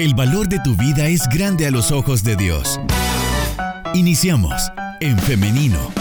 El valor de tu vida es grande a los ojos de Dios. Iniciamos en femenino.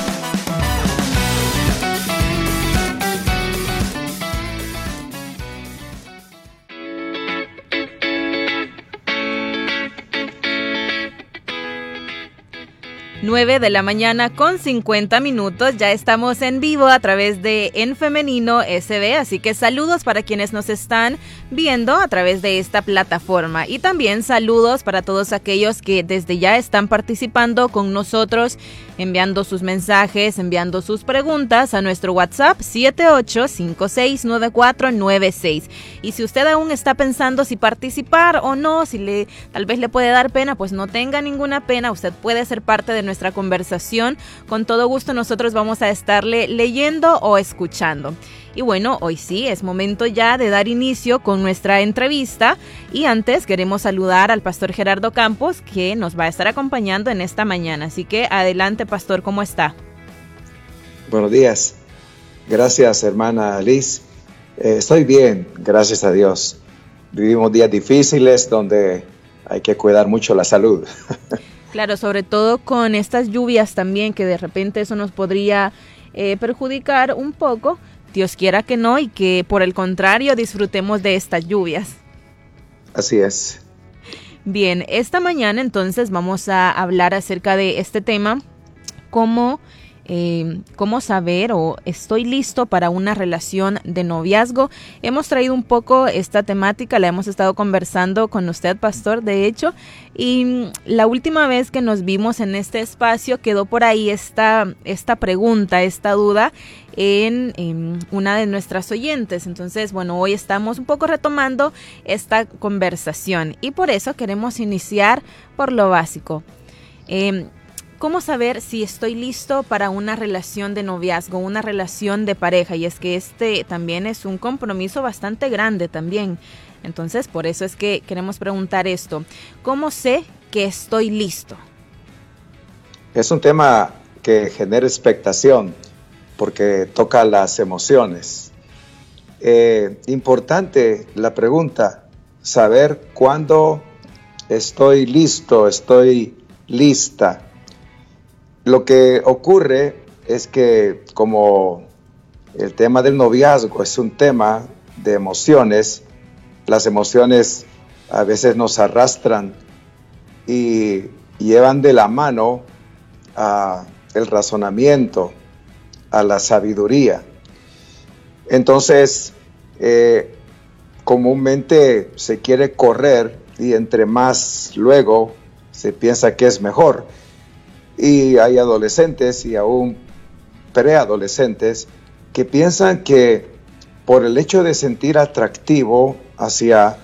9 de la mañana con 50 minutos. Ya estamos en vivo a través de En Femenino SB, así que saludos para quienes nos están viendo a través de esta plataforma y también saludos para todos aquellos que desde ya están participando con nosotros, enviando sus mensajes, enviando sus preguntas a nuestro WhatsApp 78569496. Y si usted aún está pensando si participar o no, si le tal vez le puede dar pena, pues no tenga ninguna pena, usted puede ser parte de nuestra conversación. Con todo gusto nosotros vamos a estarle leyendo o escuchando. Y bueno, hoy sí, es momento ya de dar inicio con nuestra entrevista. Y antes queremos saludar al pastor Gerardo Campos, que nos va a estar acompañando en esta mañana. Así que adelante, pastor, ¿cómo está? Buenos días. Gracias, hermana Liz. Eh, estoy bien, gracias a Dios. Vivimos días difíciles donde hay que cuidar mucho la salud. Claro, sobre todo con estas lluvias también, que de repente eso nos podría eh, perjudicar un poco. Dios quiera que no y que por el contrario disfrutemos de estas lluvias. Así es. Bien, esta mañana entonces vamos a hablar acerca de este tema, cómo eh, cómo saber o estoy listo para una relación de noviazgo. Hemos traído un poco esta temática, la hemos estado conversando con usted, pastor, de hecho, y la última vez que nos vimos en este espacio quedó por ahí esta, esta pregunta, esta duda en, en, una de nuestras oyentes. Entonces, bueno, hoy estamos un poco retomando esta conversación y por eso queremos iniciar por lo básico. Eh, ¿Cómo saber si estoy listo para una relación de noviazgo, una relación de pareja? Y es que este también es un compromiso bastante grande también. Entonces, por eso es que queremos preguntar esto. ¿Cómo sé que estoy listo? Es un tema que genera expectación porque toca las emociones. Eh, importante la pregunta, saber cuándo estoy listo, estoy lista lo que ocurre es que como el tema del noviazgo es un tema de emociones, las emociones a veces nos arrastran y llevan de la mano a el razonamiento, a la sabiduría. Entonces, eh, comúnmente se quiere correr y entre más luego se piensa que es mejor. Y hay adolescentes y aún preadolescentes que piensan que por el hecho de sentir atractivo hacia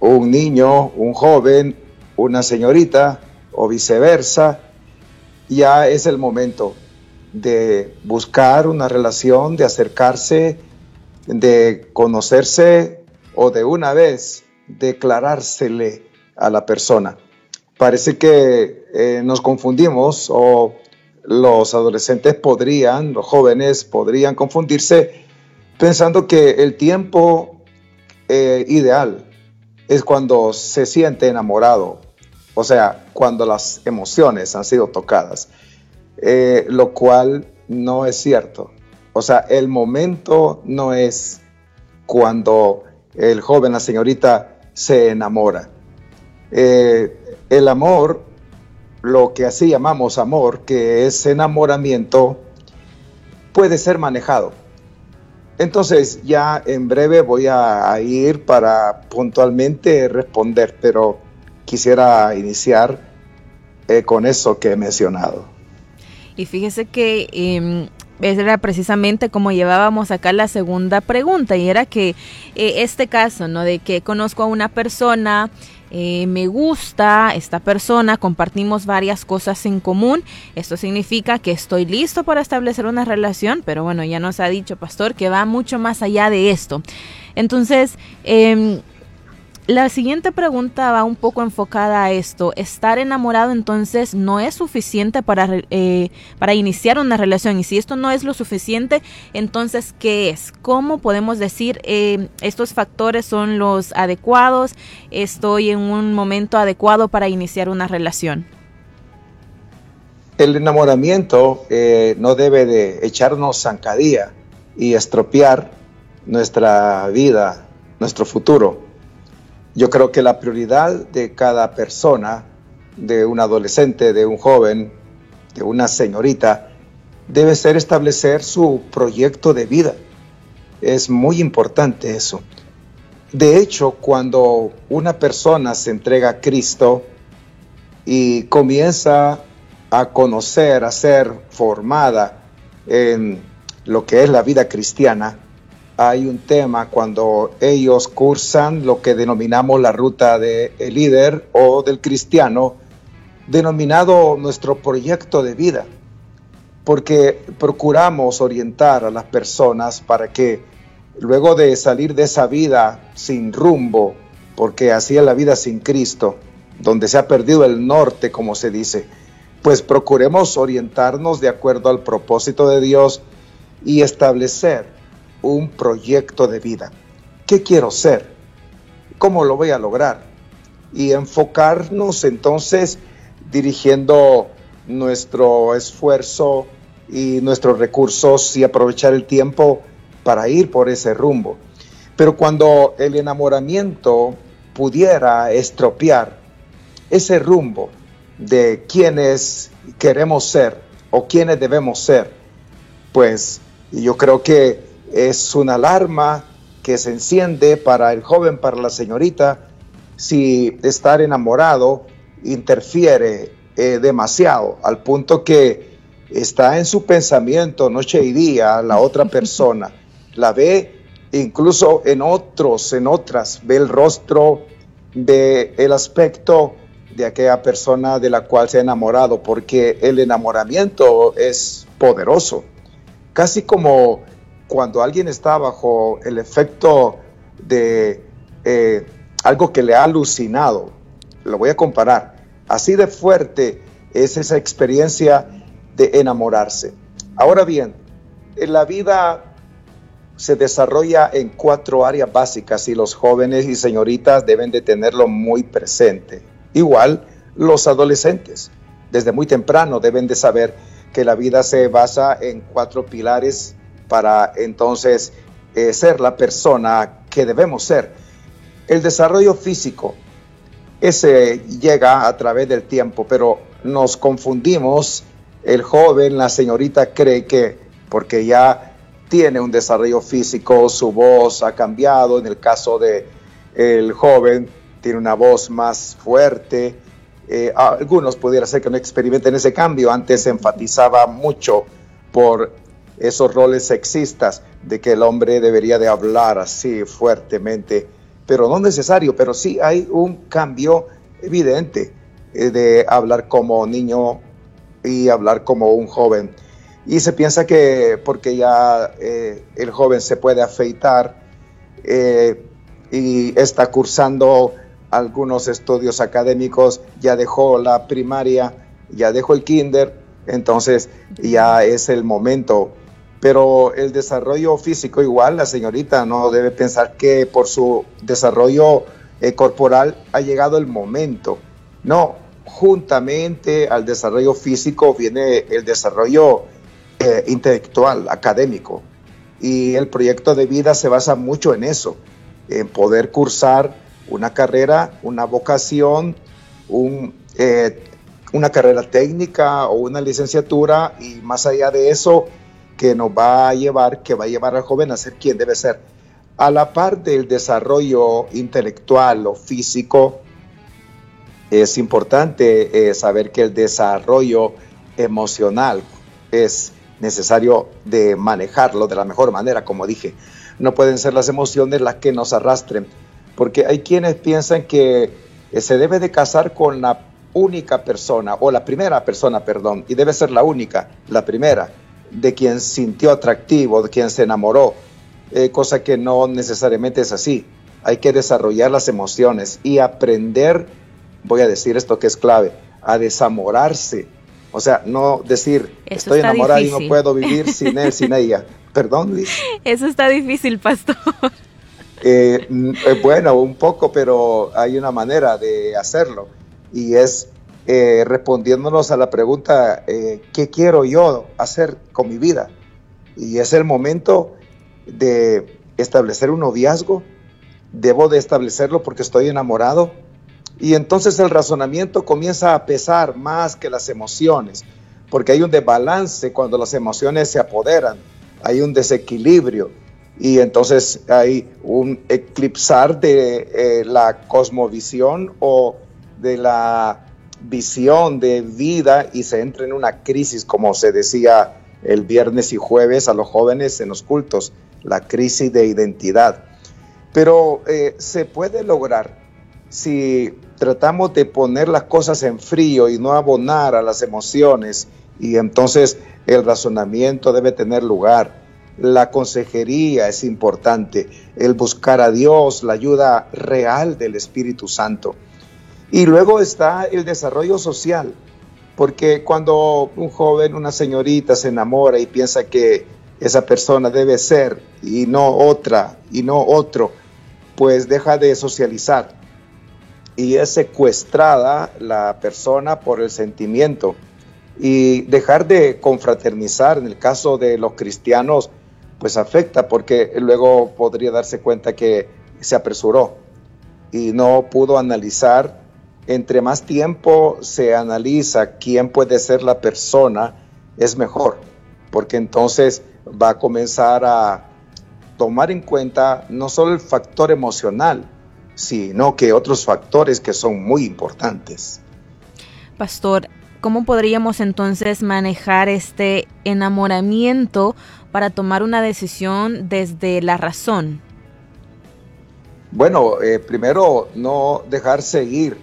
un niño, un joven, una señorita o viceversa, ya es el momento de buscar una relación, de acercarse, de conocerse o de una vez declarársele a la persona parece que eh, nos confundimos o los adolescentes podrían, los jóvenes podrían confundirse pensando que el tiempo eh, ideal es cuando se siente enamorado, o sea, cuando las emociones han sido tocadas, eh, lo cual no es cierto. O sea, el momento no es cuando el joven, la señorita, se enamora. Eh, el amor, lo que así llamamos amor, que es enamoramiento, puede ser manejado. Entonces ya en breve voy a, ir para puntualmente responder, pero quisiera iniciar eh, con eso que he mencionado. Y fíjese que eh, era precisamente como llevábamos acá la segunda pregunta, y era que eh, este caso, ¿no? De que conozco a una persona, eh, me gusta esta persona, compartimos varias cosas en común. Esto significa que estoy listo para establecer una relación, pero bueno, ya nos ha dicho Pastor que va mucho más allá de esto. Entonces, em, la siguiente pregunta va un poco enfocada a esto. Estar enamorado entonces no es suficiente para, eh, para iniciar una relación. Y si esto no es lo suficiente, entonces, ¿qué es? ¿Cómo podemos decir eh, estos factores son los adecuados? Estoy en un momento adecuado para iniciar una relación. El enamoramiento eh, no debe de echarnos zancadilla y estropear nuestra vida, nuestro futuro yo creo que la prioridad de cada persona, de un adolescente, de un joven, de una señorita, debe ser establecer su proyecto de vida. Es muy importante eso. De hecho, cuando una persona se entrega a Cristo y comienza a conocer, a ser formada en lo que es la vida cristiana, hay un tema cuando ellos cursan lo que denominamos la ruta del líder o del cristiano, denominado nuestro proyecto de vida, porque procuramos orientar a las personas para que luego de salir de esa vida sin rumbo, porque así es la vida sin Cristo, donde se ha perdido el norte, como se dice, pues procuremos orientarnos de acuerdo al propósito de Dios y establecer un proyecto de vida. ¿Qué quiero ser? ¿Cómo lo voy a lograr? Y enfocarnos entonces dirigiendo nuestro esfuerzo y nuestros recursos y aprovechar el tiempo para ir por ese rumbo. Pero cuando el enamoramiento pudiera estropear ese rumbo de quienes queremos ser o quienes debemos ser, pues yo creo que es una alarma que se enciende para el joven, para la señorita, si estar enamorado interfiere eh, demasiado, al punto que está en su pensamiento noche y día la otra persona, la ve incluso en otros, en otras, ve el rostro, ve el aspecto de aquella persona de la cual se ha enamorado, porque el enamoramiento es poderoso, casi como cuando alguien está bajo el efecto de eh, algo que le ha alucinado, lo voy a comparar, así de fuerte es esa experiencia de enamorarse. Ahora bien, en la vida se desarrolla en cuatro áreas básicas y los jóvenes y señoritas deben de tenerlo muy presente. Igual los adolescentes, desde muy temprano deben de saber que la vida se basa en cuatro pilares para entonces eh, ser la persona que debemos ser. El desarrollo físico, ese llega a través del tiempo, pero nos confundimos. El joven, la señorita cree que porque ya tiene un desarrollo físico, su voz ha cambiado. En el caso de el joven, tiene una voz más fuerte. Eh, algunos pudiera ser que no experimenten ese cambio. Antes se enfatizaba mucho por esos roles sexistas de que el hombre debería de hablar así fuertemente, pero no necesario, pero sí hay un cambio evidente eh, de hablar como niño y hablar como un joven. Y se piensa que porque ya eh, el joven se puede afeitar eh, y está cursando algunos estudios académicos, ya dejó la primaria, ya dejó el kinder, entonces ya es el momento pero el desarrollo físico igual, la señorita no debe pensar que por su desarrollo eh, corporal ha llegado el momento. No, juntamente al desarrollo físico viene el desarrollo eh, intelectual, académico. Y el proyecto de vida se basa mucho en eso, en poder cursar una carrera, una vocación, un, eh, una carrera técnica o una licenciatura y más allá de eso, que nos va a llevar, que va a llevar al joven a ser quien debe ser. A la par del desarrollo intelectual o físico, es importante eh, saber que el desarrollo emocional es necesario de manejarlo de la mejor manera, como dije. No pueden ser las emociones las que nos arrastren, porque hay quienes piensan que eh, se debe de casar con la única persona, o la primera persona, perdón, y debe ser la única, la primera de quien sintió atractivo, de quien se enamoró, eh, cosa que no necesariamente es así. hay que desarrollar las emociones y aprender, voy a decir esto que es clave, a desamorarse. O sea, no decir, estoy enamorada y no puedo vivir sin él, sin ella. Perdón, Luis. Eso está difícil, pastor. Eh, eh, bueno, un poco, pero hay una manera de hacerlo y es eh, respondiéndonos a la pregunta, ¿qué quiero yo hacer con mi vida? Y es el momento de establecer un noviazgo, debo de establecerlo porque estoy enamorado. Y entonces el razonamiento comienza a pesar más que las emociones, porque hay un desbalance cuando las emociones se apoderan, hay un desequilibrio y entonces hay un eclipsar de eh, la cosmovisión o de la visión de vida y se entra en una crisis, como se decía el viernes y jueves a los jóvenes en los cultos, la crisis de identidad. Pero eh, se puede lograr si tratamos de poner las cosas en frío y no abonar a las emociones y entonces el razonamiento debe tener lugar. La consejería es importante, el buscar a Dios, la ayuda real del Espíritu Santo. Y luego está el desarrollo social, porque cuando un joven, una señorita se enamora y piensa que esa persona debe ser y no otra y no otro, pues deja de socializar. Y es secuestrada la persona por el sentimiento. Y dejar de confraternizar en el caso de los cristianos pues afecta porque luego podría darse cuenta que se apresuró y no pudo analizar entre más tiempo se analiza quién puede ser la persona es mejor porque entonces va a comenzar a tomar en cuenta no solo el factor emocional, sino que otros factores que son muy importantes. Pastor, ¿cómo podríamos entonces manejar este enamoramiento para tomar una decisión desde la razón? Bueno, eh, primero no dejar seguir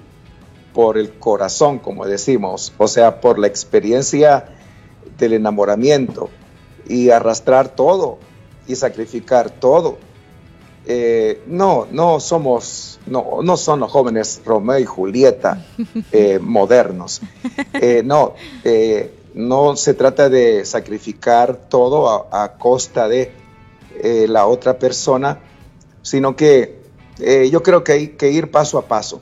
por el corazón, como decimos, o sea, por la experiencia del enamoramiento y arrastrar todo y sacrificar todo. Eh, no, no somos, no, no son los jóvenes Romeo y Julieta eh, modernos. Eh, no, no se trata de sacrificar todo a, costa de la otra persona, sino que yo creo que hay que ir paso a paso.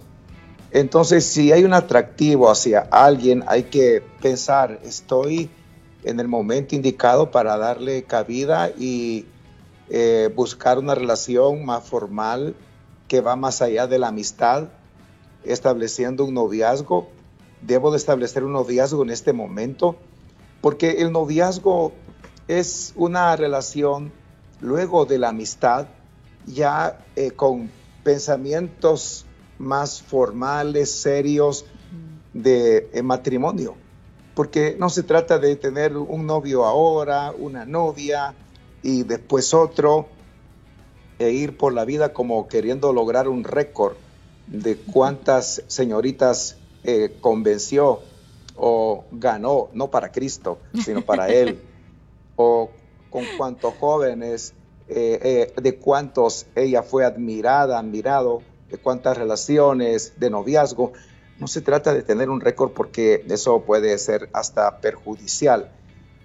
Entonces, si hay un atractivo hacia alguien, hay que pensar, estoy en el momento indicado para darle cabida y eh, buscar una relación más formal que va más allá de la amistad, estableciendo un noviazgo. Debo de establecer un noviazgo en este momento, porque el noviazgo es una relación luego de la amistad, ya eh, con pensamientos más formales, serios de eh, matrimonio. Porque no se trata de tener un novio ahora, una novia y después otro, e ir por la vida como queriendo lograr un récord de cuántas señoritas eh, convenció o ganó, no para Cristo, sino para Él, o con cuántos jóvenes, eh, eh, de cuántos ella fue admirada, admirado, de cuántas relaciones de noviazgo no se trata de tener un récord porque eso puede ser hasta perjudicial.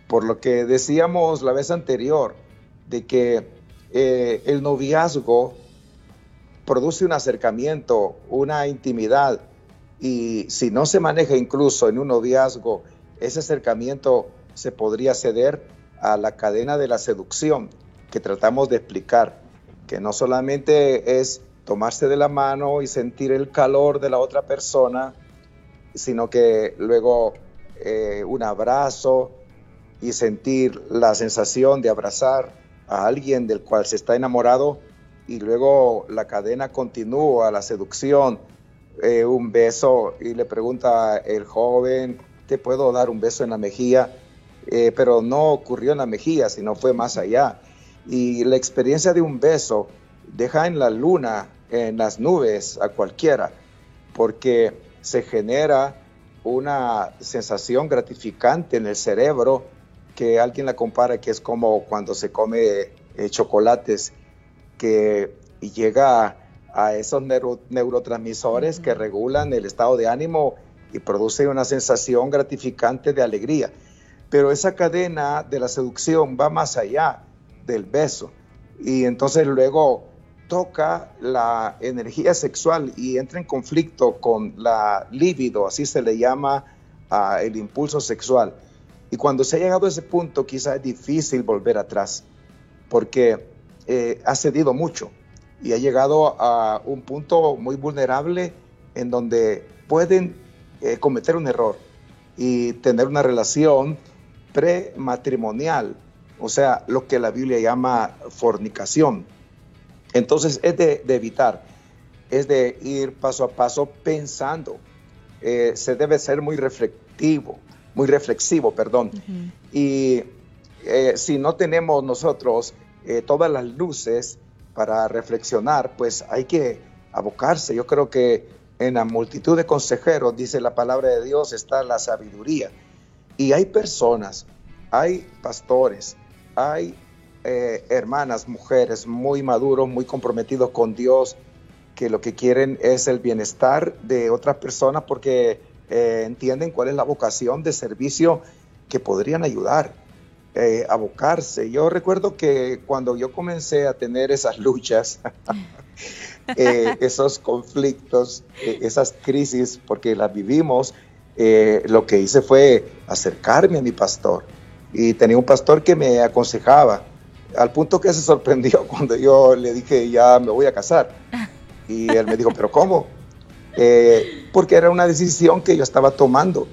Por lo que decíamos la vez anterior, de que eh, el noviazgo produce un acercamiento, una intimidad, y si no se maneja incluso en un noviazgo, ese acercamiento se podría ceder a la cadena de la seducción que tratamos de explicar, que no solamente es tomarse de la mano y sentir el calor de la otra persona, sino que luego eh, un abrazo y sentir la sensación de abrazar a alguien del cual se está enamorado y luego la cadena continúa, la seducción, eh, un beso y le pregunta el joven, ¿te puedo dar un beso en la mejilla? Eh, pero no ocurrió en la mejilla, sino fue más allá. Y la experiencia de un beso deja en la luna, en las nubes a cualquiera, porque se genera una sensación gratificante en el cerebro que alguien la compara que es como cuando se come eh, chocolates que llega a esos neurotransmisores que regulan el estado de ánimo y producen una sensación gratificante de alegría. Pero esa cadena de la seducción va más allá del beso y entonces luego toca la energía sexual y entra en conflicto con la libido, así se le llama el impulso sexual. Y cuando se ha llegado a ese punto, quizás es difícil volver atrás, porque eh, ha cedido mucho y ha llegado a un punto muy vulnerable en donde pueden eh, cometer un error y tener una relación prematrimonial, o sea, lo que la Biblia llama fornicación. Entonces es de, evitar, es de ir paso a paso pensando. Eh, se debe ser muy reflexivo, muy reflexivo, perdón. Y eh, si no tenemos nosotros eh, todas las luces para reflexionar, pues hay que abocarse. Yo creo que en la multitud de consejeros, dice la palabra de Dios, está la sabiduría. Y hay personas, hay pastores, hay eh, hermanas, mujeres muy maduros, muy comprometidos con Dios, que lo que quieren es el bienestar de otras personas porque eh, entienden cuál es la vocación de servicio que podrían ayudar, eh, abocarse. Yo recuerdo que cuando yo comencé a tener esas luchas, eh, esos conflictos, esas crisis, porque las vivimos, lo que hice fue acercarme a mi pastor. Y tenía un pastor que me aconsejaba, al punto que se sorprendió cuando yo le dije, ya me voy a casar. Y él me dijo, pero ¿cómo? Eh, porque era una decisión que yo estaba tomando,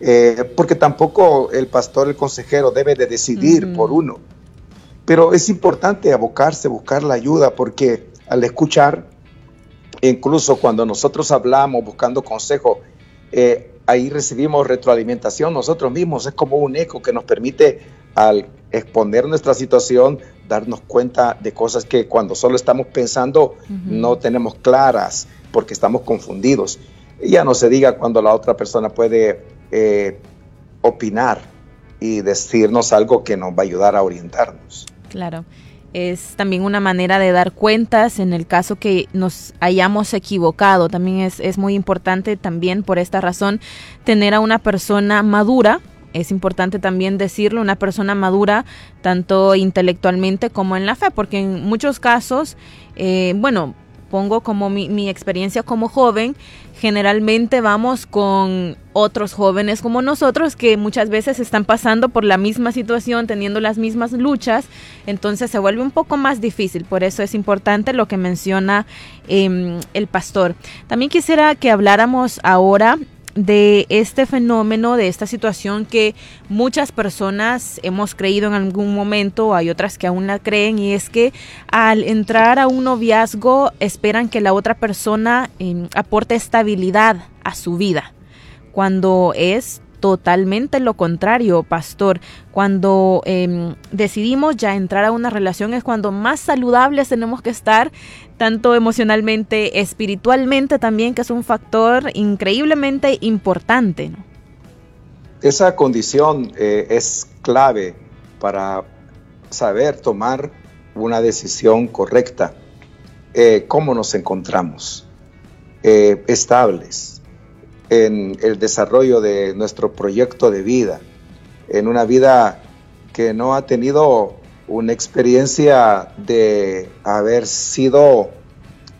eh, porque tampoco el pastor, el consejero debe de decidir por uno, pero es importante abocarse, buscar la ayuda, porque al escuchar, incluso cuando nosotros hablamos buscando consejo, eh, ahí recibimos retroalimentación nosotros mismos, es como un eco que nos permite al exponer nuestra situación, darnos cuenta de cosas que cuando solo estamos pensando no tenemos claras porque estamos confundidos. ya no se diga cuando la otra persona puede eh, opinar y decirnos algo que nos va a ayudar a orientarnos. Claro. Es también una manera de dar cuentas en el caso que nos hayamos equivocado. También es, es muy importante también por esta razón tener a una persona madura es importante también decirlo, una persona madura tanto intelectualmente como en la fe, porque en muchos casos, eh, bueno, pongo como mi, mi, experiencia como joven, generalmente vamos con otros jóvenes como nosotros que muchas veces están pasando por la misma situación, teniendo las mismas luchas, entonces se vuelve un poco más difícil, por eso es importante lo que menciona eh, el pastor. También quisiera que habláramos ahora de este fenómeno, de esta situación que muchas personas hemos creído en algún momento, hay otras que aún la creen, y es que al entrar a un noviazgo esperan que la otra persona em, aporte estabilidad a su vida, cuando es totalmente lo contrario, pastor. Cuando em, decidimos ya entrar a una relación es cuando más saludables tenemos que estar, tanto emocionalmente, espiritualmente también, que es un factor increíblemente importante. Esa condición eh, es clave para saber tomar una decisión correcta. Eh, ¿Cómo nos encontramos? Eh, estables, en el desarrollo de nuestro proyecto de vida, en una vida que no ha tenido una experiencia de haber sido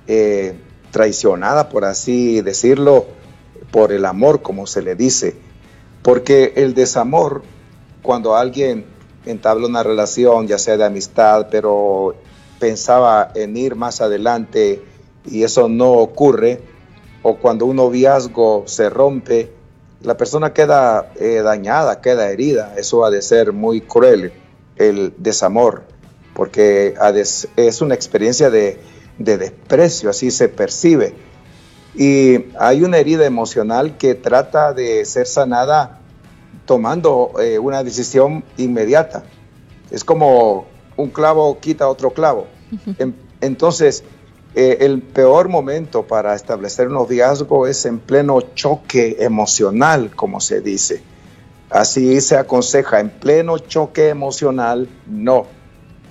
eh, traicionada, por así decirlo, por el amor, como se le dice. Porque el desamor, cuando alguien entabla una relación, ya sea de amistad, pero pensaba en ir más adelante y eso no ocurre, o cuando un noviazgo se rompe, la persona queda eh, dañada, queda herida. Eso ha de ser muy cruel, el desamor, porque es una experiencia de, desprecio, así se percibe. Y hay una herida emocional que trata de ser sanada tomando eh, una decisión inmediata. Es como un clavo quita otro clavo. Entonces, eh, el peor momento para establecer un noviazgo es en pleno choque emocional, como se dice. Así se aconseja, en pleno choque emocional, no.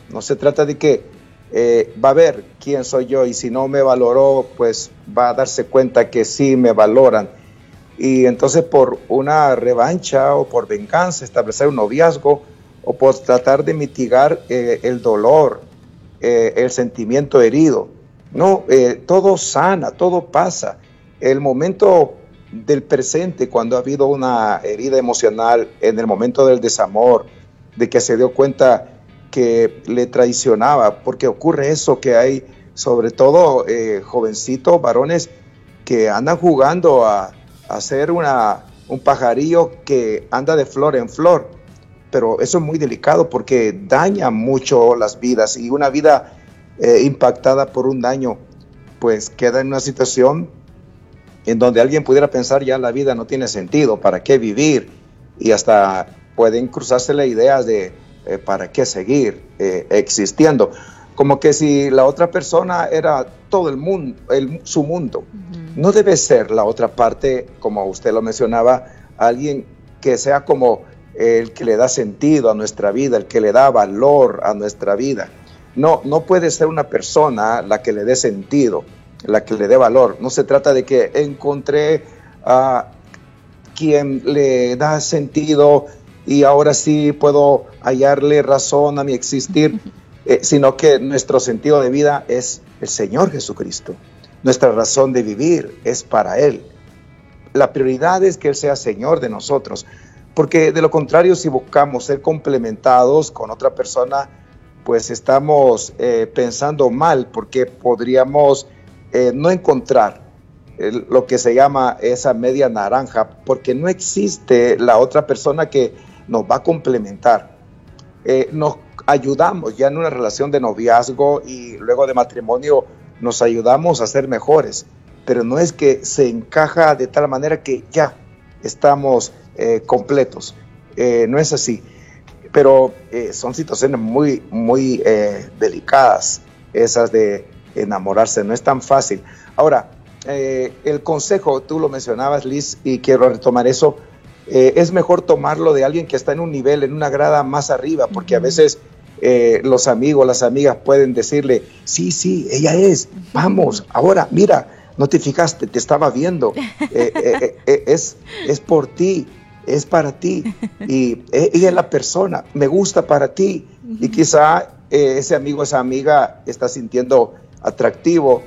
No se trata de que eh, va a ver quién soy yo y si no me valoró, pues va a darse cuenta que sí me valoran. Y entonces por una revancha o por venganza, establecer un noviazgo o por tratar de mitigar eh, el dolor, eh, el sentimiento herido. No, todo sana, todo pasa. El momento del presente, cuando ha habido una herida emocional, en el momento del desamor, de que se dio cuenta que le traicionaba, porque ocurre eso que hay, sobre todo eh, jovencitos, varones, que andan jugando a, hacer una, un pajarillo que anda de flor en flor. Pero eso es muy delicado porque daña mucho las vidas y una vida eh, impactada por un daño, pues queda en una situación en donde alguien pudiera pensar ya la vida no tiene sentido, ¿para qué vivir? Y hasta pueden cruzarse la idea de eh, para qué seguir eh, existiendo. Como que si la otra persona era todo el mundo, el, su mundo. No debe ser la otra parte, como usted lo mencionaba, alguien que sea como el que le da sentido a nuestra vida, el que le da valor a nuestra vida. No, no puede ser una persona la que le dé sentido, la que le dé valor. No se trata de que encontré a quien le da sentido y ahora sí puedo hallarle razón a mi existir, eh, sino que nuestro sentido de vida es el Señor Jesucristo. Nuestra razón de vivir es para Él. La prioridad es que Él sea Señor de nosotros, porque de lo contrario, si buscamos ser complementados con otra persona, pues estamos eh, pensando mal, porque podríamos eh, no encontrar lo que se llama esa media naranja, porque no existe la otra persona que nos va a complementar. Eh, nos ayudamos ya en una relación de noviazgo y luego de matrimonio, nos ayudamos a ser mejores, pero no es que se encaja de tal manera que ya estamos eh, completos. Eh, no es así. Pero son situaciones muy, muy delicadas, esas de enamorarse, no es tan fácil. Ahora, el consejo, tú lo mencionabas, Liz, y quiero retomar eso, eh, es mejor tomarlo de alguien que está en un nivel, en una grada más arriba, porque a veces eh, los amigos, las amigas pueden decirle, sí, sí, ella es, vamos, ahora, mira, no te fijaste, te estaba viendo, eh, es, es por ti, es para ti, y ella es la persona, me gusta para ti, y quizá ese amigo, esa amiga está sintiendo atractivo,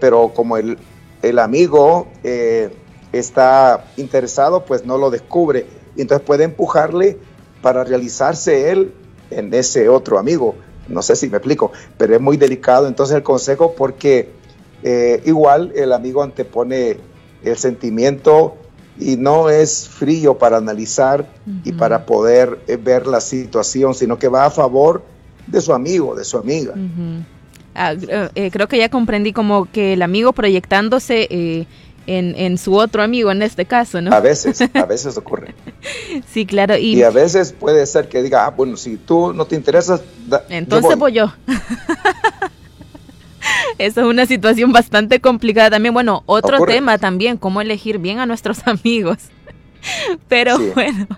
pero como el, el amigo está interesado, pues no lo descubre y entonces puede empujarle para realizarse él en ese otro amigo. No sé si me explico, pero es muy delicado entonces el consejo porque eh, igual el amigo antepone el sentimiento y no es frío para analizar y para poder eh, ver la situación, sino que va a favor de su amigo, de su amiga. Ah, eh, creo que ya comprendí como que el amigo proyectándose en, su otro amigo en este caso, ¿no? A veces, a veces ocurre. sí, claro. Y, a veces puede ser que diga, ah, bueno, si tú no te interesas, entonces voy yo. Esa es una situación bastante complicada también. Bueno, otro tema también, cómo elegir bien a nuestros amigos. Pero bueno,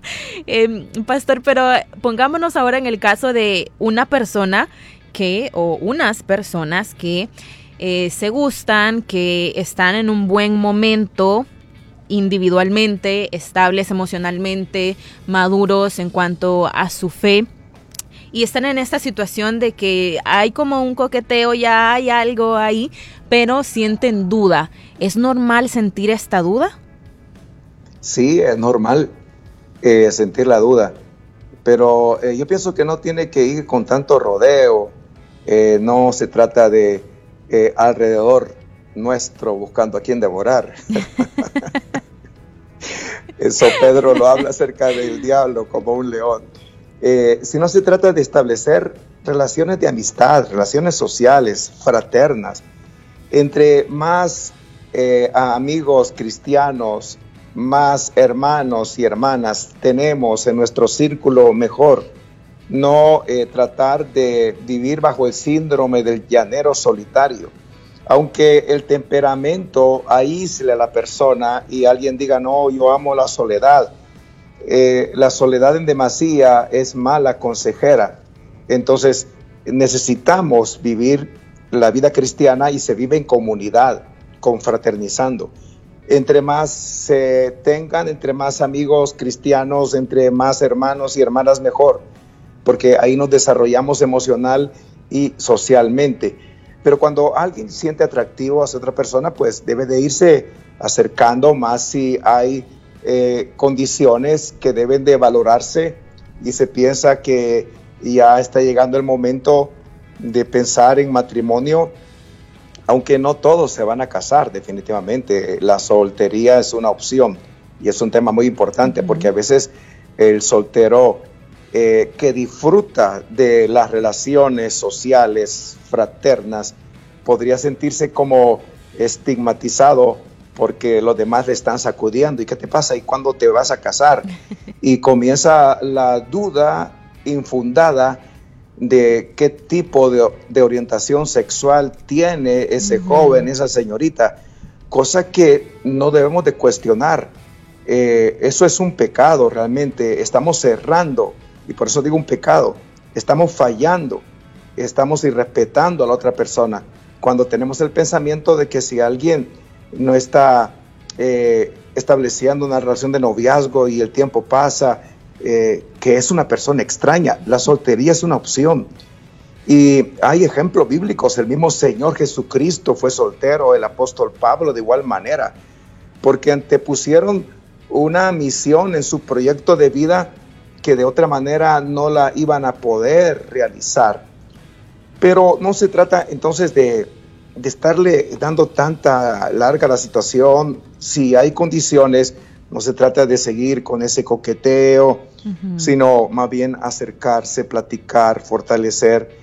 em, pastor, pero pongámonos ahora en el caso de una persona que, o unas personas que eh, se gustan, que están en un buen momento individualmente, estables emocionalmente, maduros en cuanto a su fe. Y están en esta situación de que hay como un coqueteo, ya hay algo ahí, pero sienten duda. ¿Es normal sentir esta duda? Sí, es normal eh, sentir la duda, pero eh, yo pienso que no tiene que ir con tanto rodeo, no se trata de alrededor nuestro buscando a quien devorar. Eso Pedro lo habla acerca del diablo como un león. Eh, si no se trata de establecer relaciones de amistad, relaciones sociales, fraternas, entre más eh, amigos cristianos, más hermanos y hermanas tenemos en nuestro círculo mejor, no eh, tratar de vivir bajo el síndrome del llanero solitario. Aunque el temperamento aísle a la persona y alguien diga, no, yo amo la soledad, eh, la soledad en demasía es mala consejera. Entonces, necesitamos vivir la vida cristiana y se vive en comunidad, confraternizando. Entre más se tengan, entre más amigos cristianos, entre más hermanos y hermanas, mejor, porque ahí nos desarrollamos emocional y socialmente. Pero cuando alguien siente atractivo hacia otra persona, pues debe de irse acercando más si hay eh, condiciones que deben de valorarse y se piensa que ya está llegando el momento de pensar en matrimonio, aunque no todos se van a casar definitivamente. La soltería es una opción y es un tema muy importante porque a veces el soltero eh, que disfruta de las relaciones sociales fraternas podría sentirse como estigmatizado porque los demás le están sacudiendo. ¿Y qué te pasa? ¿Y cuándo te vas a casar? Y comienza la duda infundada de qué tipo de, orientación sexual tiene ese joven, esa señorita, cosa que no debemos de cuestionar. Eh, eso es un pecado realmente, estamos cerrando, y por eso digo un pecado, estamos fallando, estamos irrespetando a la otra persona, cuando tenemos el pensamiento de que si alguien no está eh, estableciendo una relación de noviazgo y el tiempo pasa, eh, que es una persona extraña. La soltería es una opción. Y hay ejemplos bíblicos, el mismo Señor Jesucristo fue soltero, el apóstol Pablo de igual manera, porque antepusieron una misión en su proyecto de vida que de otra manera no la iban a poder realizar. Pero no se trata entonces de de estarle dando tanta larga la situación, si hay condiciones, no se trata de seguir con ese coqueteo, sino más bien acercarse, platicar, fortalecer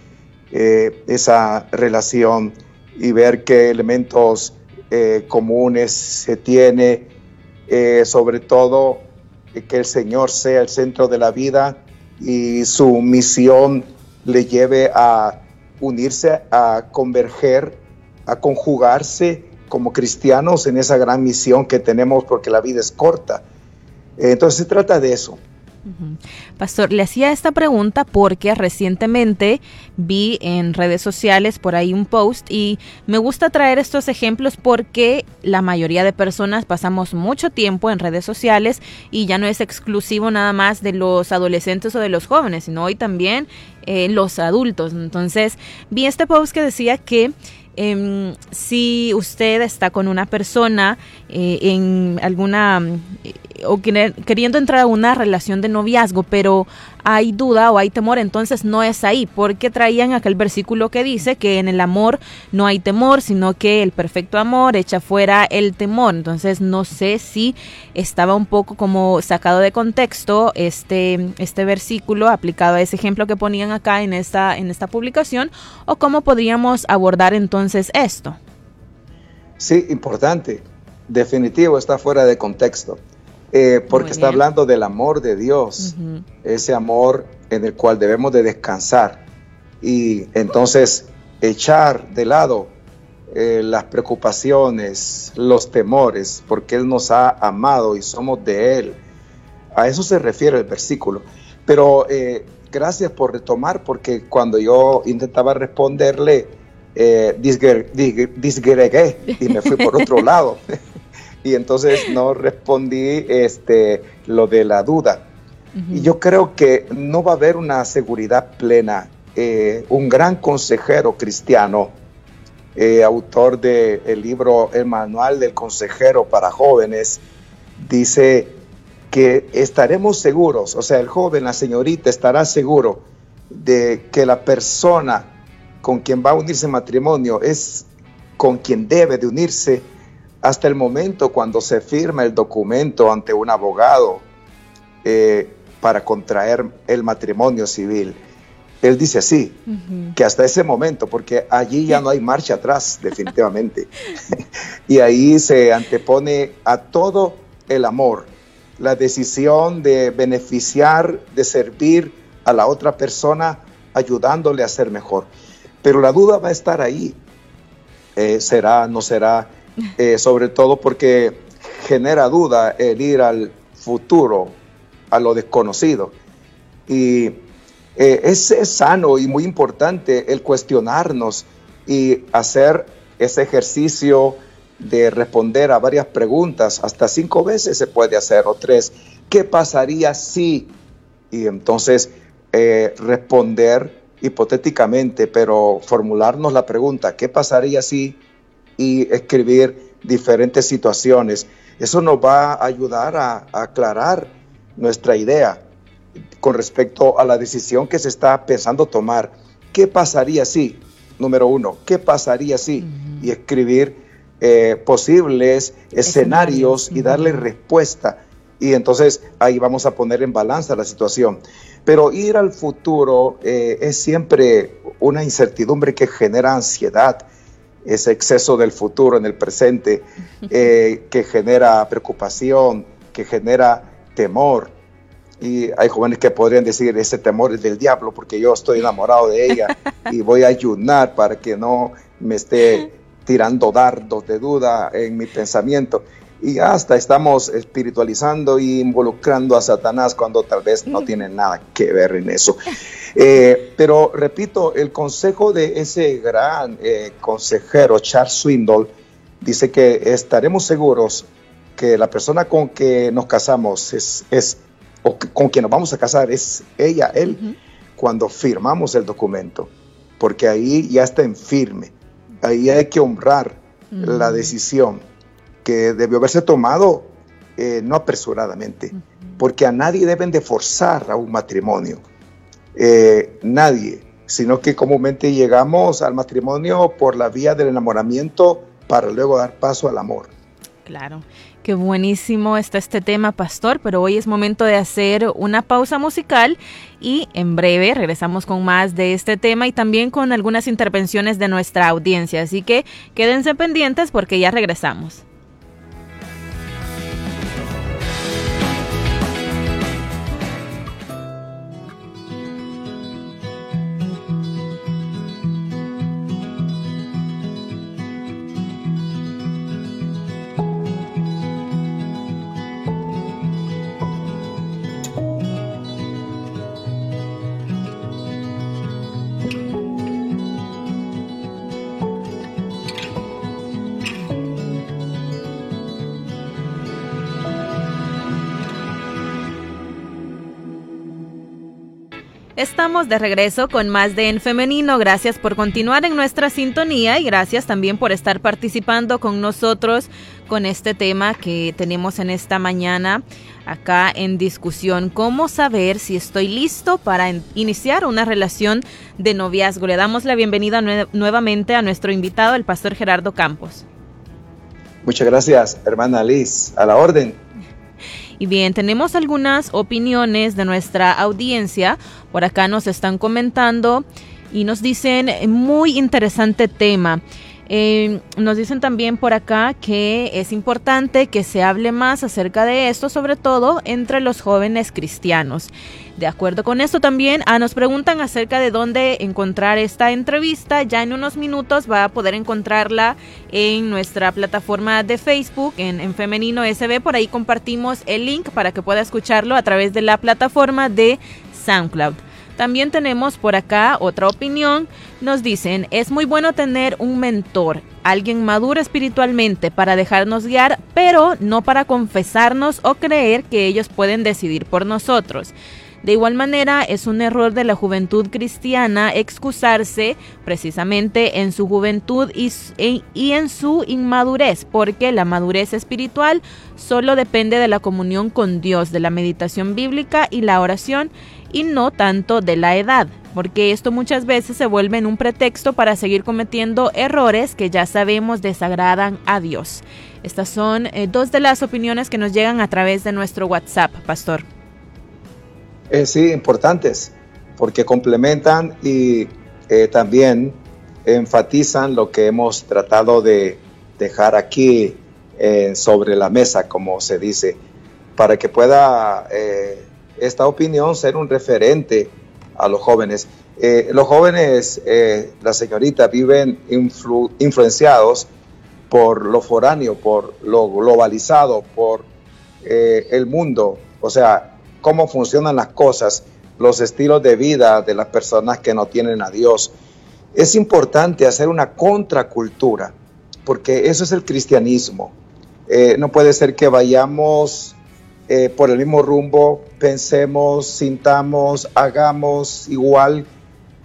eh, esa relación y ver qué elementos eh, comunes se tiene, eh, sobre todo que el Señor sea el centro de la vida y su misión le lleve a unirse, a converger a conjugarse como cristianos en esa gran misión que tenemos porque la vida es corta. Entonces se trata de eso. Pastor, le hacía esta pregunta porque recientemente vi en redes sociales por ahí un post y me gusta traer estos ejemplos porque la mayoría de personas pasamos mucho tiempo en redes sociales y ya no es exclusivo nada más de los adolescentes o de los jóvenes, sino hoy también eh, los adultos. Entonces vi este post que decía que Em, si usted está con una persona eh, en alguna o queriendo entrar a una relación de noviazgo, pero hay duda o hay temor, entonces no es ahí, porque traían aquel versículo que dice que en el amor no hay temor, sino que el perfecto amor echa fuera el temor. Entonces no sé si estaba un poco como sacado de contexto este, este versículo aplicado a ese ejemplo que ponían acá en esta, en esta publicación, o cómo podríamos abordar entonces esto. Sí, importante. Definitivo, está fuera de contexto. Eh, porque está hablando del amor de Dios, ese amor en el cual debemos de descansar y entonces echar de lado eh, las preocupaciones, los temores, porque Él nos ha amado y somos de Él. A eso se refiere el versículo. Pero eh, gracias por retomar, porque cuando yo intentaba responderle, disgregué y me fui por otro lado y entonces no respondí este, lo de la duda. Y yo creo que no va a haber una seguridad plena. Eh, un gran consejero cristiano, eh, autor del libro El Manual del Consejero para Jóvenes, dice que estaremos seguros, o sea, el joven, la señorita estará seguro de que la persona con quien va a unirse en matrimonio es con quien debe de unirse hasta el momento cuando se firma el documento ante un abogado eh, para contraer el matrimonio civil. Él dice así, que hasta ese momento, porque allí ya no hay marcha atrás, definitivamente. y ahí se antepone a todo el amor, la decisión de beneficiar, de servir a la otra persona, ayudándole a ser mejor. Pero la duda va a estar ahí. Eh, será, no será, eh, sobre todo porque genera duda el ir al futuro, a lo desconocido. Y Eh, es, sano y muy importante el cuestionarnos y hacer ese ejercicio de responder a varias preguntas, hasta cinco veces se puede hacer o tres. ¿Qué pasaría si? Y entonces eh, responder hipotéticamente, pero formularnos la pregunta, ¿qué pasaría si? Y escribir diferentes situaciones. Eso nos va a ayudar a, aclarar nuestra idea con respecto a la decisión que se está pensando tomar. ¿Qué pasaría si? Número uno, ¿qué pasaría si? Y escribir eh, posibles escenarios y darle respuesta. Y entonces ahí vamos a poner en balanza la situación. Pero ir al futuro eh, es siempre una incertidumbre que genera ansiedad, ese exceso del futuro en el presente, eh, que genera preocupación, que genera temor. Y hay jóvenes que podrían decir, ese temor es del diablo porque yo estoy enamorado de ella y voy a ayunar para que no me esté tirando dardos de duda en mi pensamiento y hasta estamos espiritualizando y involucrando a Satanás cuando tal vez no tiene nada que ver en eso. Eh, pero repito, el consejo de ese gran eh, consejero, Charles Swindoll, dice que estaremos seguros que la persona con que nos casamos es, es o con quien nos vamos a casar es ella, él, cuando firmamos el documento, porque ahí ya está en firme, ahí hay que honrar la decisión que debió haberse tomado eh, no apresuradamente, porque a nadie deben de forzar a un matrimonio, eh, nadie, sino que comúnmente llegamos al matrimonio por la vía del enamoramiento para luego dar paso al amor. Claro. Qué buenísimo está este tema, pastor, pero hoy es momento de hacer una pausa musical y en breve regresamos con más de este tema y también con algunas intervenciones de nuestra audiencia. Así que quédense pendientes porque ya regresamos. Estamos de regreso con más de En Femenino. Gracias por continuar en nuestra sintonía y gracias también por estar participando con nosotros con este tema que tenemos en esta mañana acá en discusión. ¿Cómo saber si estoy listo para iniciar una relación de noviazgo? Le damos la bienvenida nuevamente a nuestro invitado, el pastor Gerardo Campos. Muchas gracias, hermana Liz. A la orden. Y bien, tenemos algunas opiniones de nuestra audiencia. Por acá nos están comentando y nos dicen, muy interesante tema. Eh, nos dicen también por acá que es importante que se hable más acerca de esto, sobre todo entre los jóvenes cristianos. De acuerdo con esto también, ah, nos preguntan acerca de dónde encontrar esta entrevista. Ya en unos minutos va a poder encontrarla en nuestra plataforma de Facebook, en, en Femenino SB. Por ahí compartimos el link para que pueda escucharlo a través de la plataforma de SoundCloud. También tenemos por acá otra opinión. Nos dicen, es muy bueno tener un mentor, alguien maduro espiritualmente para dejarnos guiar, pero no para confesarnos o creer que ellos pueden decidir por nosotros. De igual manera, es un error de la juventud cristiana excusarse precisamente en su juventud y, y, en su inmadurez, porque la madurez espiritual solo depende de la comunión con Dios, de la meditación bíblica y la oración y no tanto de la edad, porque esto muchas veces se vuelve en un pretexto para seguir cometiendo errores que ya sabemos desagradan a Dios. Estas son eh, dos de las opiniones que nos llegan a través de nuestro WhatsApp, Pastor. Eh, sí, importantes, porque complementan y eh, también enfatizan lo que hemos tratado de dejar aquí sobre la mesa, como se dice, para que pueda esta opinión ser un referente a los jóvenes. Eh, los jóvenes, eh, la señorita, viven influenciados por lo foráneo, por lo globalizado, por eh, el mundo, o sea, cómo funcionan las cosas. los estilos de vida de las personas que no tienen a Dios. Es importante hacer una contracultura, porque eso es el cristianismo. Eh, no puede ser que vayamos eh, por el mismo rumbo, pensemos, sintamos, hagamos igual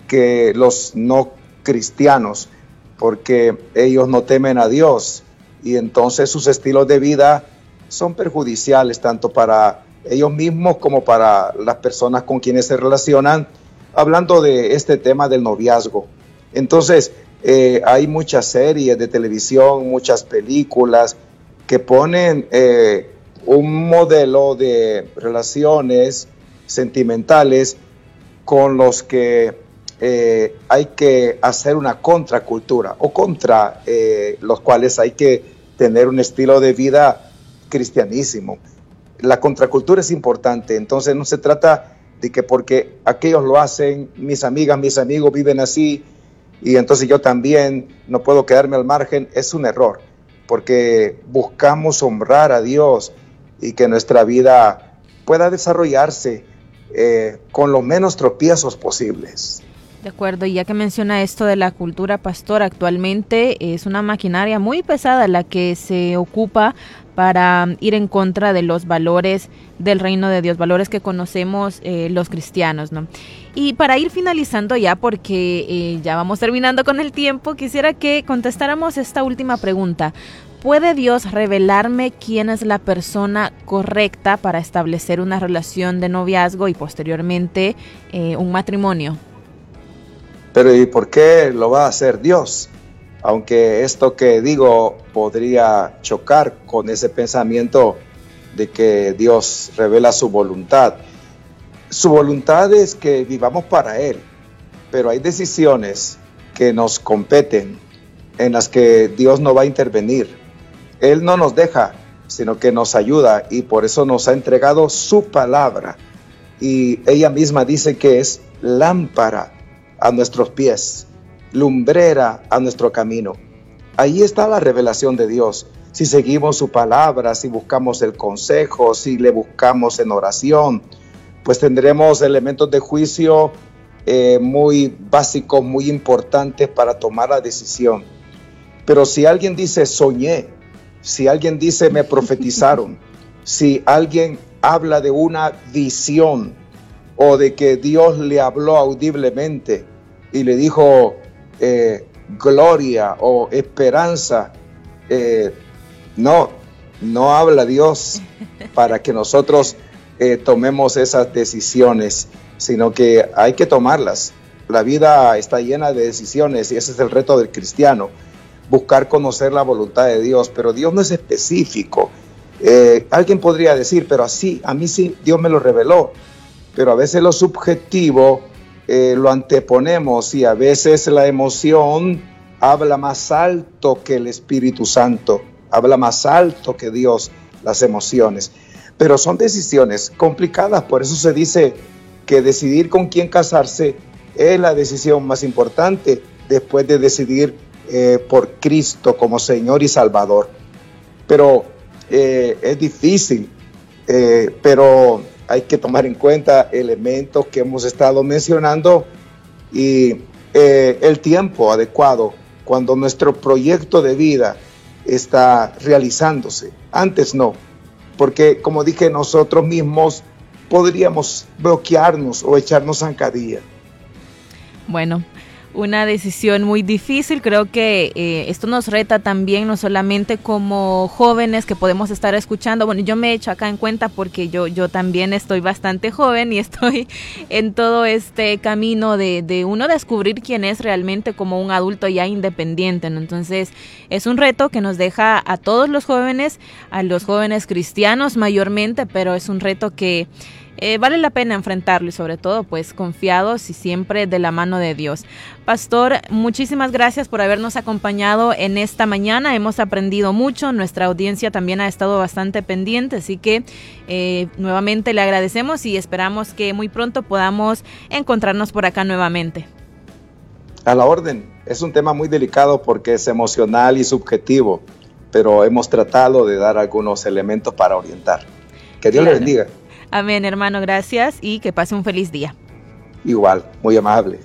que los no cristianos, porque ellos no temen a Dios y entonces sus estilos de vida son perjudiciales tanto para ellos mismos como para las personas con quienes se relacionan, hablando de este tema del noviazgo. Entonces, eh, hay muchas series de televisión, muchas películas que ponen eh, un modelo de relaciones sentimentales con los que eh, hay que hacer una contracultura o contra los cuales hay que tener un estilo de vida cristianísimo. La contracultura es importante, entonces no se trata de que porque aquellos lo hacen, mis amigas, mis amigos viven así, y entonces yo también no puedo quedarme al margen, es un error, porque buscamos honrar a Dios y que nuestra vida pueda desarrollarse eh, con los menos tropiezos posibles. De acuerdo, y ya que menciona esto de la cultura pastor, actualmente es una maquinaria muy pesada la que se ocupa para ir en contra de los valores del reino de Dios, valores que conocemos eh, los cristianos, ¿no? Y para ir finalizando ya, porque eh, ya vamos terminando con el tiempo, quisiera que contestáramos esta última pregunta. ¿Puede Dios revelarme quién es la persona correcta para establecer una relación de noviazgo y posteriormente eh, un matrimonio? Pero ¿y por qué lo va a hacer Dios? Aunque esto que digo podría chocar con ese pensamiento de que Dios revela su voluntad. Su voluntad es que vivamos para Él, pero hay decisiones que nos competen, en las que Dios no va a intervenir. Él no nos deja, sino que nos ayuda y por eso nos ha entregado su palabra. Y ella misma dice que es lámpara a nuestros pies, lumbrera a nuestro camino. Ahí está la revelación de Dios. Si seguimos su palabra, si buscamos el consejo, si le buscamos en oración, pues tendremos elementos de juicio eh, muy básicos, muy importantes para tomar la decisión. Pero si alguien dice soñé, si alguien dice me profetizaron, si alguien habla de una visión, o de que Dios le habló audiblemente y le dijo eh, gloria o esperanza. Eh, no, no habla Dios para que nosotros eh, tomemos esas decisiones, sino que hay que tomarlas. La vida está llena de decisiones y ese es el reto del cristiano, buscar conocer la voluntad de Dios, pero Dios no es específico. alguien podría decir, pero así, a mí sí, Dios me lo reveló pero a veces lo subjetivo eh, lo anteponemos y a veces la emoción habla más alto que el Espíritu Santo, habla más alto que Dios las emociones. Pero son decisiones complicadas, por eso se dice que decidir con quién casarse es la decisión más importante después de decidir eh, por Cristo como Señor y Salvador. Pero eh, es difícil, pero hay que tomar en cuenta elementos que hemos estado mencionando y eh, el tiempo adecuado cuando nuestro proyecto de vida está realizándose. Antes no, porque como dije, nosotros mismos podríamos bloquearnos o echarnos zancadilla. Bueno, una decisión muy difícil. Creo que eh, esto nos reta también, no solamente como jóvenes que podemos estar escuchando. Bueno, yo me he hecho acá en cuenta porque yo, yo también estoy bastante joven y estoy en todo este camino de, de uno descubrir quién es realmente como un adulto ya independiente. Entonces, es un reto que nos deja a todos los jóvenes, a los jóvenes cristianos mayormente, pero es un reto que eh, vale la pena enfrentarlo y sobre todo pues confiados y siempre de la mano de Dios. Pastor, muchísimas gracias por habernos acompañado en esta mañana. Hemos aprendido mucho, nuestra audiencia también ha estado bastante pendiente, así que eh, nuevamente le agradecemos y esperamos que muy pronto podamos encontrarnos por acá nuevamente. A la orden, es un tema muy delicado porque es emocional y subjetivo, pero hemos tratado de dar algunos elementos para orientar. Que Dios le bendiga. Amén, hermano, gracias y que pase un feliz día. Igual, muy amable.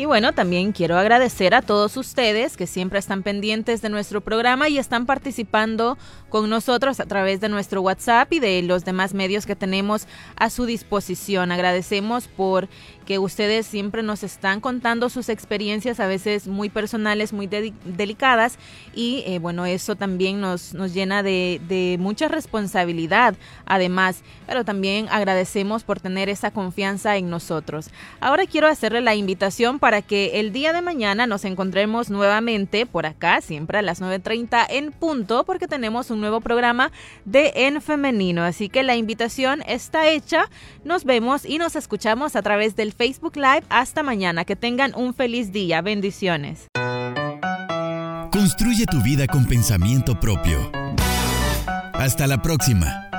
Y bueno, también quiero agradecer a todos ustedes que siempre están pendientes de nuestro programa y están participando con nosotros a través de nuestro WhatsApp y de los demás medios que tenemos a su disposición. Agradecemos por que ustedes siempre nos están contando sus experiencias, a veces muy personales, muy delicadas, y eh, bueno, eso también nos, nos llena de, de mucha responsabilidad, además, pero también agradecemos por tener esa confianza en nosotros. Ahora quiero hacerle la invitación para que el día de mañana nos encontremos nuevamente por acá, siempre a las 9.30 en punto, porque tenemos un nuevo programa de En Femenino. Así que la invitación está hecha. Nos vemos y nos escuchamos a través del Facebook Live. Hasta mañana. Que tengan un feliz día. Bendiciones. Construye tu vida con pensamiento propio. Hasta la próxima.